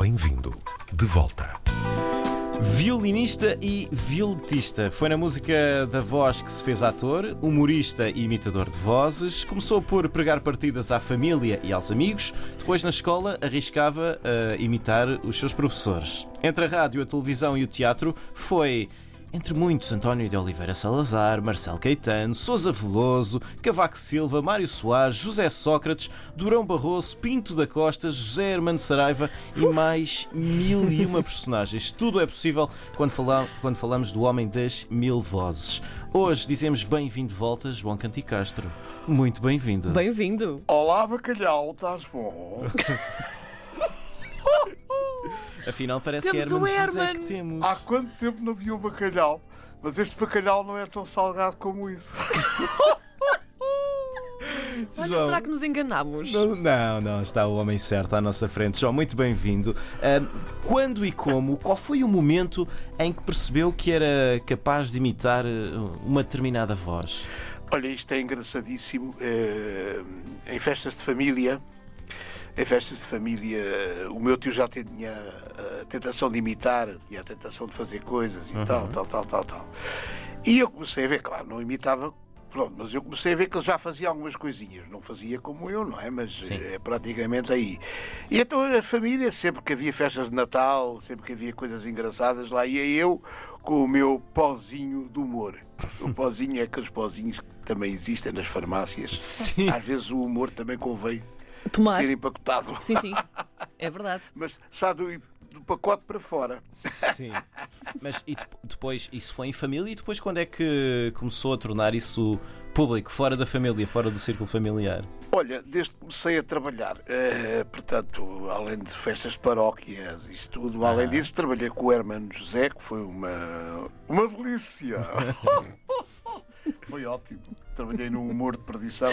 Bem-vindo de volta. Violinista e violetista. Foi na música da voz que se fez ator, humorista e imitador de vozes. Começou por pregar partidas à família e aos amigos. Depois, na escola, arriscava a imitar os seus professores. Entre a rádio, a televisão e o teatro, foi entre muitos, António de Oliveira Salazar, Marcelo Caetano, Sousa Veloso, Cavaco Silva, Mário Soares, José Sócrates, Durão Barroso, Pinto da Costa, José Hermano Saraiva e mais mil e uma personagens. Tudo é possível quando, fala- quando falamos do homem das mil vozes. Hoje dizemos bem-vindo de volta, João Canticastro. Muito bem-vindo. Bem-vindo. Olá, bacalhau, estás bom? Afinal, parece Temos que é Hermano o José Herman. que temos. Há quanto tempo não vi um bacalhau? Mas este bacalhau não é tão salgado como isso. Olha, João. será que nos enganamos? Não, não, não, está o homem certo à nossa frente. João, muito bem-vindo. Ahm, quando e como, qual foi o momento em que percebeu que era capaz de imitar eh, uma determinada voz? Olha, isto é engraçadíssimo. eh, em festas de família, em festas de família, o meu tio já tinha a tentação de imitar, tinha a tentação de fazer coisas e tal, tal, tal, tal, tal. E eu comecei a ver, claro, não imitava. Pronto, mas eu comecei a ver que ele já fazia algumas coisinhas. Não fazia como eu, não é? Mas Sim. é praticamente aí. E então a família, sempre que havia festas de Natal, sempre que havia coisas engraçadas, lá ia eu com o meu pozinho de humor. O pozinho é aqueles pozinhos que também existem nas farmácias. Sim. Às vezes o humor também convém Tomar. ser empacotado. Sim, sim. É verdade. Mas sai do, do pacote para fora. Sim. Mas e dep- depois, isso foi em família e depois quando é que começou a tornar isso público, fora da família, fora do círculo familiar? Olha, desde que comecei a trabalhar, eh, portanto, além de festas de paróquias, isso tudo, além disso, trabalhei com o Hermano José, que foi uma, uma delícia. foi ótimo. Trabalhei no humor de perdição.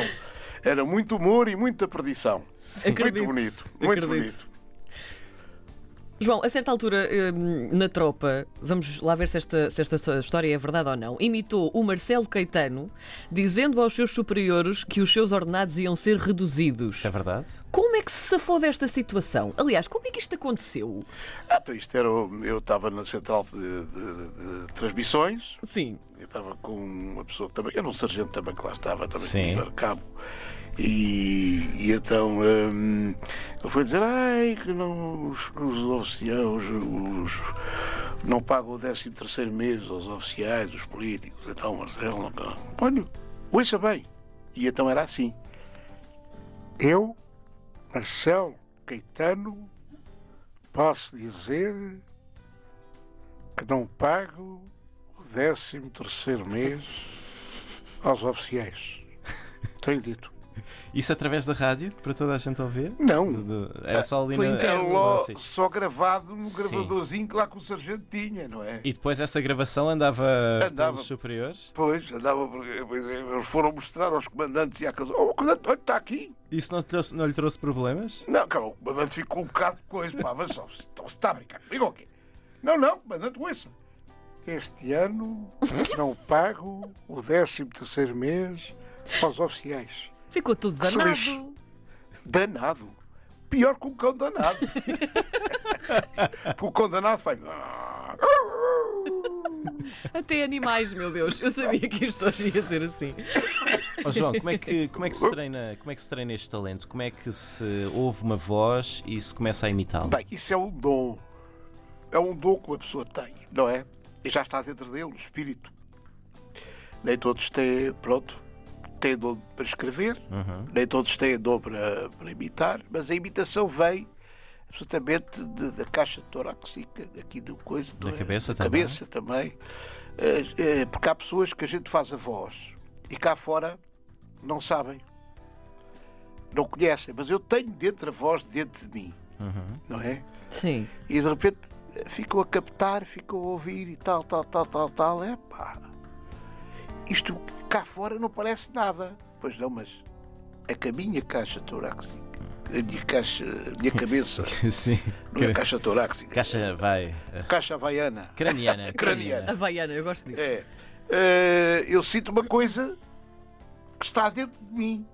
Era muito humor e muita perdição. Acredito. Muito bonito, muito Acredito. bonito. João, a certa altura, hum, na tropa, vamos lá ver se esta, se esta história é verdade ou não, imitou o Marcelo Caetano, dizendo aos seus superiores que os seus ordenados iam ser reduzidos. É verdade? Como é que se safou desta situação? Aliás, como é que isto aconteceu? Ah, então isto era, eu estava na central de, de- de transmissões, Sim. Eu estava com uma pessoa que também, era um sargento também que lá estava, também Sim. cabo. E, e então hum, ele foi dizer, ai, que não, os, os oficiais os, não pagam o 13 terceiro mês aos oficiais, os políticos. Então, Marcelo, não- olha, ouça bem. E então era assim. Eu, Marcelo Caetano, posso dizer que não pago o 13 terceiro mês aos oficiais. Tenho dito. Isso através da rádio, para toda a gente ouvir? Não. De- Era só ali Foi na... interno. É só gravado no Sim. gravadorzinho que lá que o sargento tinha, não é? E depois essa gravação andava, Andava. pelos superiores? Depois andava, eles foram mostrar aos comandantes e à casa. Oh, o comandante, olha, está aqui. Isso não, trouxe- não lhe trouxe problemas? Não, cara, o comandante ficou um bocado com coisa. Pá, mas só, então, se está a brincar comigo ou quê? Não, não, comandante, ouça. Este ano não pago o 13 terceiro mês aos oficiais. Ficou tudo Que danado. Danado. Pior que um cão danado. Porque o cão danado faz. Até animais, meu Deus. Eu sabia que isto hoje ia ser assim. Ó João, como é, que, como, é que se treina, como é que se treina este talento? Como é que se ouve uma voz e se começa a imitá-la? Bem, isso é um dom. É um dom que uma pessoa tem, não é? E já está dentro dele, o espírito. Nem todos têm, pronto, têm dom para escrever, nem todos têm dom para, para imitar, mas a imitação vem absolutamente de- da caixa torácica, daqui do coisa, Da do- cabeça da também. cabeça também. Eh, eh, Porque há pessoas que a gente faz a voz e cá fora não sabem, não conhecem, mas eu tenho dentro a voz dentro de mim, não é? Sim. E de repente ficam a captar, ficam a ouvir e tal, tal, tal, tal, tal. É pá. Isto cá fora não parece nada. Pois não, mas é que a minha caixa torácica, a minha caixa, a minha cabeça, Sim. não é caixa torácica, Caixa vai. eh, caixa havaiana. Craniana. Craniana. Havaiana, eu gosto disso. É. Eh, eu sinto uma coisa que está dentro de mim.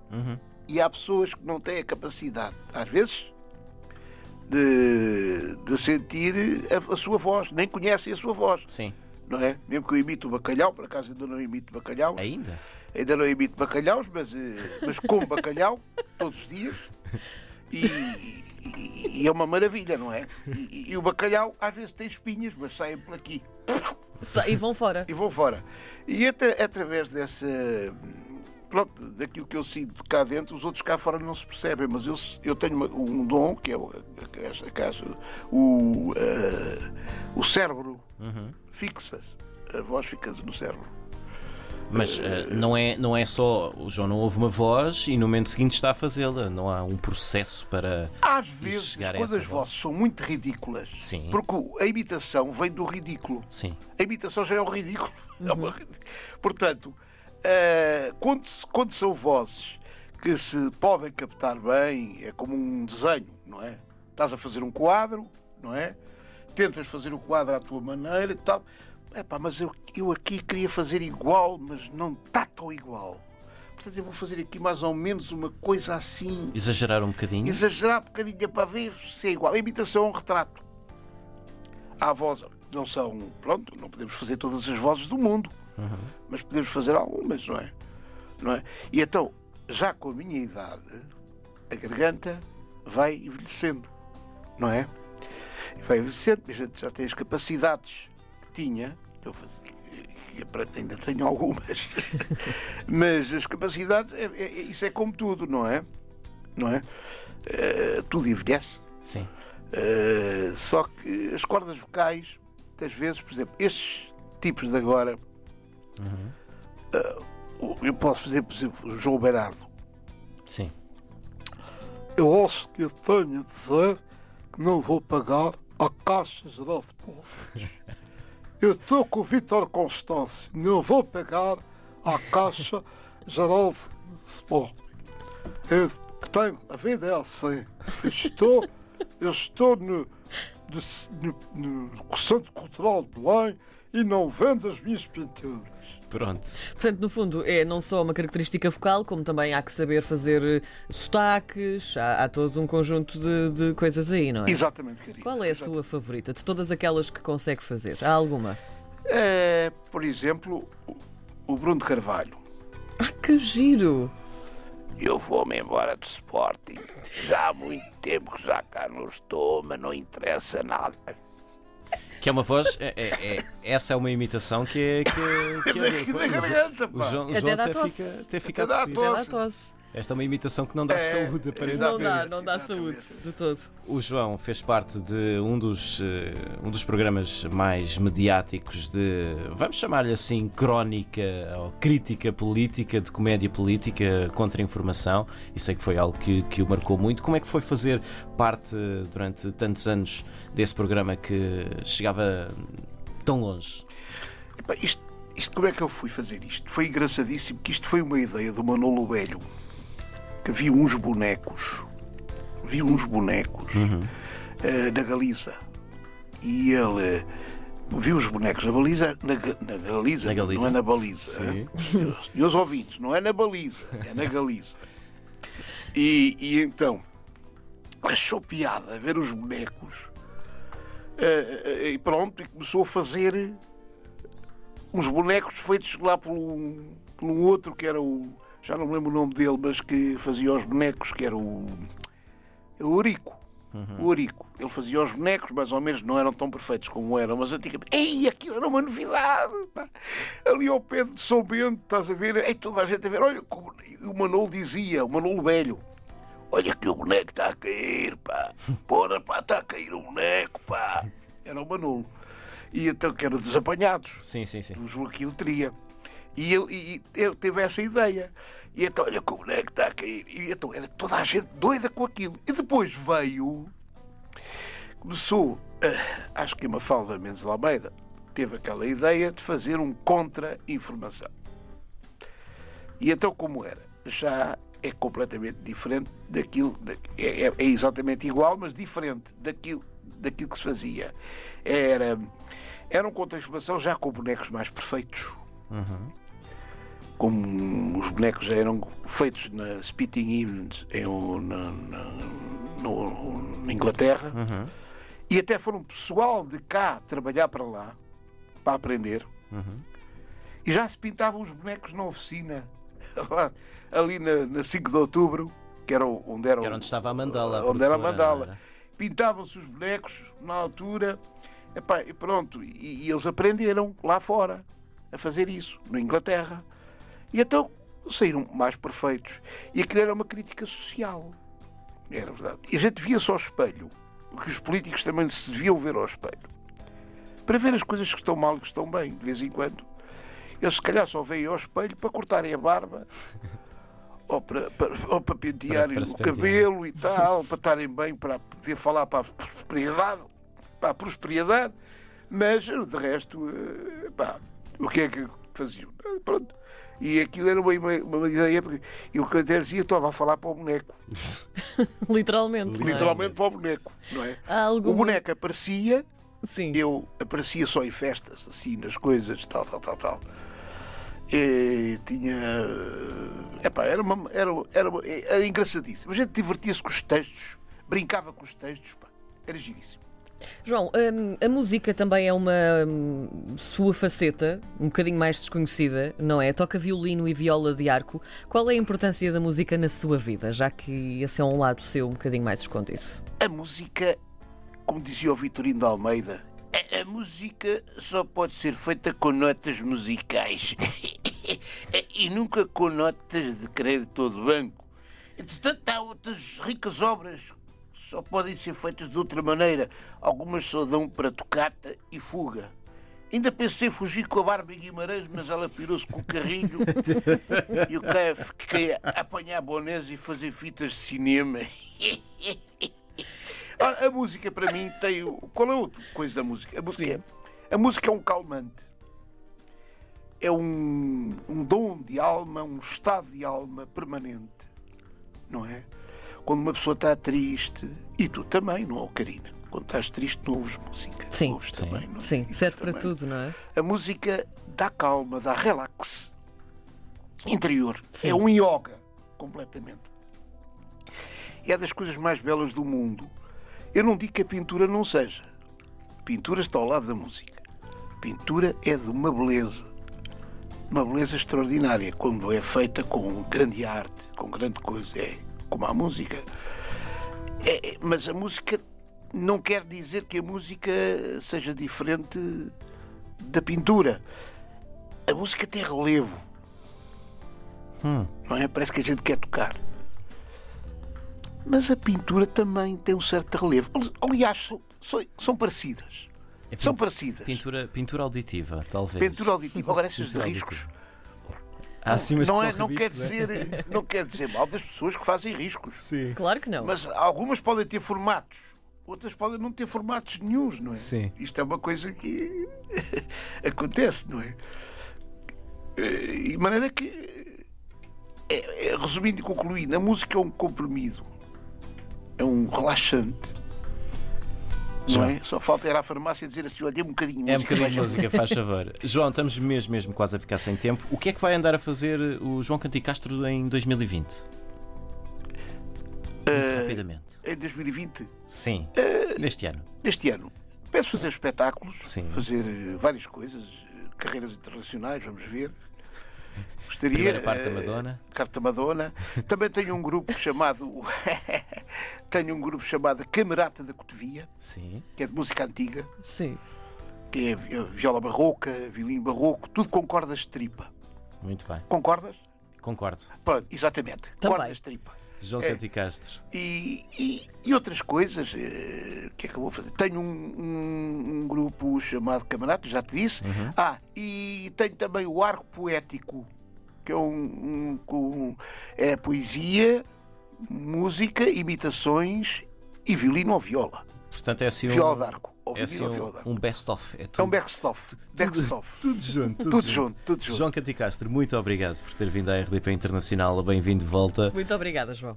E há pessoas que não têm a capacidade, às vezes, de, de de sentir a, a sua voz, nem conhecem a sua voz, Sim. Não é? Mesmo que eu imite o bacalhau, por acaso ainda não imito bacalhau, Ainda? ainda não imito bacalhaus, mas, eh, mas como bacalhau todos os dias. E, e- e é uma maravilha, não é? E, e o bacalhau às vezes tem espinhas, mas saem por aqui E vão fora. e vão fora. E atra- através dessa. Pronto, daquilo que eu sinto de cá dentro, os outros cá fora não se percebem, mas eu, eu tenho uma- um dom que é o, a- a- casa, o, eh, o cérebro fixa-se. A voz fica no cérebro. Mas eh, não, é, não é só. O João não ouve uma voz e no momento seguinte está a fazê-la. Não há um processo para. Às vezes, chegar a quando essa as voz. vozes são muito ridículas, Sim. porque a imitação vem do ridículo. Sim. A imitação já é um ridículo. É uma rid- Portanto, eh, quando, quando são vozes que se podem captar bem, é como um desenho, não é? Estás a fazer um quadro, não é? Tentas fazer o quadro à tua maneira e tal. Epá, mas eu, eu aqui queria fazer igual, mas não está tão igual. Portanto, eu vou fazer aqui mais ou menos uma coisa assim Exagerar um bocadinho. exagerar um bocadinho para ver se é igual. A imitação é um retrato. Há vozes, não são, pronto, não podemos fazer todas as vozes do mundo, mas podemos fazer algumas, não é? não é? E então, já com a minha idade, a garganta vai envelhecendo, não é? Vai envelhecendo, a gente já tem as capacidades que tinha, eu fazia, e ainda tenho algumas, mas as capacidades, é- é- é- isso é como tudo, não é? Não é? Eh, tudo envelhece. Sim. Eh, só que as cordas vocais, muitas vezes, por exemplo, estes tipos de agora, eh, o- eu posso fazer, por exemplo, o João Berardo. Sim. Eu acho que eu tenho a dizer que não vou pagar a Caixa Geral de Depósitos. Eu estou com o Vítor Constâncio, não vou pagar a Caixa Geral de Depósitos. Eu tenho, a vida é assim. Eu estou, eu estou no, no, no, no Centro Cultural de Belém e não vendo as minhas pinturas. Pronto. Portanto, no fundo, é não só uma característica vocal, como também há que saber fazer eh, sotaques, há, há todo um conjunto de, de coisas aí, não é? Exatamente, querido. Qual é a sua favorita de todas aquelas que consegue fazer? Há alguma? É, por exemplo, o- o Bruno de Carvalho. Ah, que giro! Eu vou-me embora do Sporting. Já há muito tempo que já cá não estou, mas não interessa nada. Que é uma voz. É, é- é- essa é uma imitação que é. Que, é- que é Daqui da garganta, o pá. João, o Até João até, fica, até fica Até dá a tossir. Até dá Tosse. Esta é uma imitação que não dá É, saúde, aparentemente. Não dá, não dá saúde de todo. O João fez parte de um dos, eh, um dos programas mais mediáticos de, vamos chamar-lhe assim, crónica ou crítica política, de comédia política contra a informação. E sei que foi algo que, que o marcou muito. Como é que foi fazer parte durante tantos anos desse programa que chegava tão longe? Epá, isto, isto, como é que eu fui fazer isto? Foi engraçadíssimo que isto foi uma ideia do Manolo Velho. Que havia uns bonecos. Havia uns bonecos eh, na Galiza. E ele viu os bonecos na baliza, na, na Galiza, Na Galiza. não é na baliza. Sim. Senhores ouvintes, não é na baliza, é na Galiza. E, e então achou piada ver os bonecos eh, eh, e pronto, e começou a fazer uns bonecos feitos lá por um, por um outro que era o. Já não me lembro o nome dele, mas que fazia os bonecos, que era o. O Orico. O Orico. Ele fazia os bonecos, mais ou menos, não eram tão perfeitos como eram, mas antigamente. Ei, aquilo era uma novidade! pá. Ali ao pé de São Bento, estás a ver? Ei, toda a gente a ver. Olha, como- o Manolo dizia, o Manolo velho. Olha que o boneco está a cair, pá. Porra, pá, está a cair o boneco, pá. Era o Manolo. E então, que era dos apanhados Sim, sim, sim. do Joaquim Letria. E ele, e ele teve essa ideia. E então, olha que o boneco está a cair. E então era toda a gente doida com aquilo. E depois veio. Começou, eh, acho que a Mafalda Mendes de Almeida teve aquela ideia de fazer um contra-informação. E então, como era? Já é completamente diferente daquilo. da- É, é- é exatamente igual, mas diferente daquilo, daquilo que se fazia. Era, era um contra-informação já com bonecos mais perfeitos. Como os bonecos já eram feitos na Spitting Image em, na, na- no- na Inglaterra. E até foram pessoal de cá trabalhar para lá, para aprender. E já se pintavam os bonecos na oficina, lá, ali na, na 5 de outubro, que era onde era, Que era onde estava a mandala. onde era a mandala. Pintavam-se os bonecos na altura, epá, e pronto, e, e eles aprenderam lá fora a fazer isso, na Inglaterra. E então saíram mais perfeitos. E aquilo era uma crítica social. Era verdade. E a gente via-se ao espelho, porque os políticos também se deviam ver ao espelho, para ver as coisas que estão mal e que estão bem, de vez em quando. Eles se calhar só veem ao espelho para cortarem a barba. Ou para, para, ou para pentearem Para- para o pentear. cabelo e tal, para estarem bem, para poder falar para a prosperidade, para a prosperidade, mas de resto, eh, pá, o que é que faziam? Pronto. E aquilo era uma, uma, uma ideia, porque eu até dizia, estava a falar para o boneco, Literalmente. não é? literalmente para o boneco, não é? Algum... O boneco aparecia, Sim. eu aparecia só em festas, assim, nas coisas, tal, tal, tal, tal. E tinha. Epá, era, uma, era, era, era engraçadíssimo. A gente divertia-se com os textos, brincava com os textos, pá. Era giríssimo. João, hum, a música também é uma hum, sua faceta, um bocadinho mais desconhecida, não é? Toca violino e viola de arco. Qual é a importância da música na sua vida, já que esse é um lado seu um bocadinho mais escondido? A música, como dizia o Vitorino de Almeida, a, a música só pode ser feita com notas musicais e nunca com notas de crédito ou de banco. Entretanto, há outras ricas obras só podem ser feitas de outra maneira. Algumas só dão para tocata e fuga. Ainda pensei em fugir com a Bárbara Guimarães, mas ela pirou-se com o carrinho e eu cá fiquei a apanhar bonés e fazer fitas de cinema. A música para mim tem. o- Qual é outra coisa da música? A música, é, a música é um calmante. É um, um dom de alma, um estado de alma permanente. Não é? Quando uma pessoa está triste, e tu também, não é, Karina? Quando estás triste, não ouves música. Sim. Ouves Sim. também, não é? Sim, E serve para também. tudo, não é? A música dá calma, dá relax interior. Sim. É um yoga, completamente. É das coisas mais belas do mundo. Eu não digo que a pintura não seja. A pintura está ao lado da música. A pintura é de uma beleza. Uma beleza extraordinária quando é feita com grande arte, com grande coisa. É como a música. É, é, mas a música não quer dizer que a música seja diferente da pintura. A música tem relevo. Não é? Parece que a gente quer tocar. Mas a pintura também tem um certo relevo. Aliás, são, são, são parecidas. É São pin- parecidas. Pintura, pintura auditiva, talvez. Pintura auditiva. Agora, essas de Pintura riscos. Assim umas Não, é, não, quer é? dizer, não quer dizer mal das pessoas que fazem riscos. Sim. Claro que não. Mas algumas podem ter formatos, outras podem não ter formatos nenhuns, não é? Sim. Isto é uma coisa que acontece, não é? Eh, De maneira que, é- é, resumindo e concluindo, a música é um comprimido, é um relaxante. João. é? Só falta ir à farmácia e dizer assim: olha, um bocadinho de É um música. bocadinho de veja." música, faz favor. João, estamos mesmo, mesmo quase a ficar sem tempo. O que é que vai andar a fazer o João Canticastro em 2020? Muito Eh, rapidamente. Em 2020, Sim, neste ano. neste ano, penso fazer espetáculos, Sim. fazer eh, várias coisas, carreiras internacionais, vamos ver. Gostaria. Primeira parte da eh, Madonna. Carta Madonna. Também tenho um grupo chamado. tenho um grupo chamado Camerata da Cotovia, Sim. que é de música antiga, Sim. que é vi- viola barroca, violino barroco, tudo com cordas de tripa. Muito bem. Concordas? Concordo. Pronto, exatamente. Também. Cordas de tripa. João É. Canticastro. E, e- e outras coisas. O que é que eu vou fazer? Tenho um, um- um grupo chamado Camarada, já te disse. Ah, e tenho também o Arco Poético, que é um, um- com- é poesia, música, imitações e violino ou viola. Portanto, é assim um, Viola de arco. Ou é assim ou viola um, de arco. um best-of. É, É um tudo, backstuff. Backstuff. tudo junto. Tudo, Tudo junto, tudo junto. João Canticastro, muito obrigado por ter vindo à RDP Internacional. Bem-vindo de volta. Muito obrigada, João.